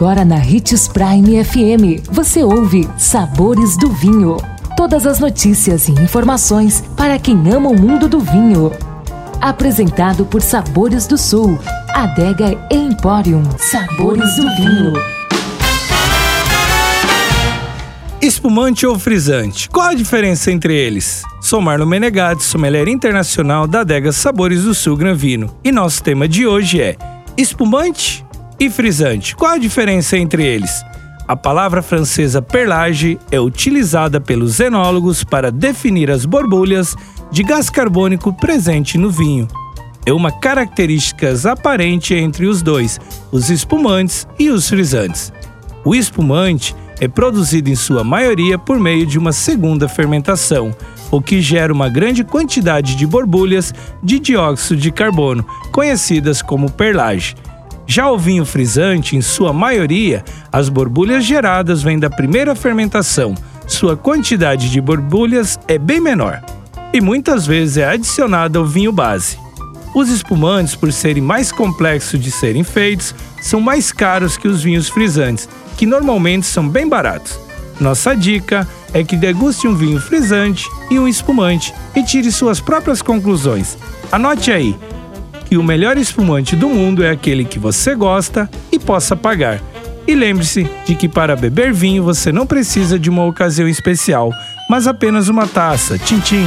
Agora na Ritz Prime FM, você ouve Sabores do Vinho. Todas as notícias e informações para quem ama o mundo do vinho. Apresentado por Sabores do Sul, Adega Emporium. Sabores do Vinho. Espumante ou frisante? Qual a diferença entre eles? Sou Marlon Menegatti, sommelier internacional da Adega Sabores do Sul Granvino. E nosso tema de hoje é espumante e frisante. Qual a diferença entre eles? A palavra francesa perlage é utilizada pelos enólogos para definir as borbulhas de gás carbônico presente no vinho. É uma característica aparente entre os dois, os espumantes e os frisantes. O espumante é produzido em sua maioria por meio de uma segunda fermentação, o que gera uma grande quantidade de borbulhas de dióxido de carbono, conhecidas como perlage. Já o vinho frisante, em sua maioria, as borbulhas geradas vêm da primeira fermentação. Sua quantidade de borbulhas é bem menor e muitas vezes é adicionada ao vinho base. Os espumantes, por serem mais complexos de serem feitos, são mais caros que os vinhos frisantes, que normalmente são bem baratos. Nossa dica é que deguste um vinho frisante e um espumante e tire suas próprias conclusões. Anote aí: que o melhor espumante do mundo é aquele que você gosta e possa pagar. E lembre-se de que para beber vinho você não precisa de uma ocasião especial, mas apenas uma taça. Tchim, tchim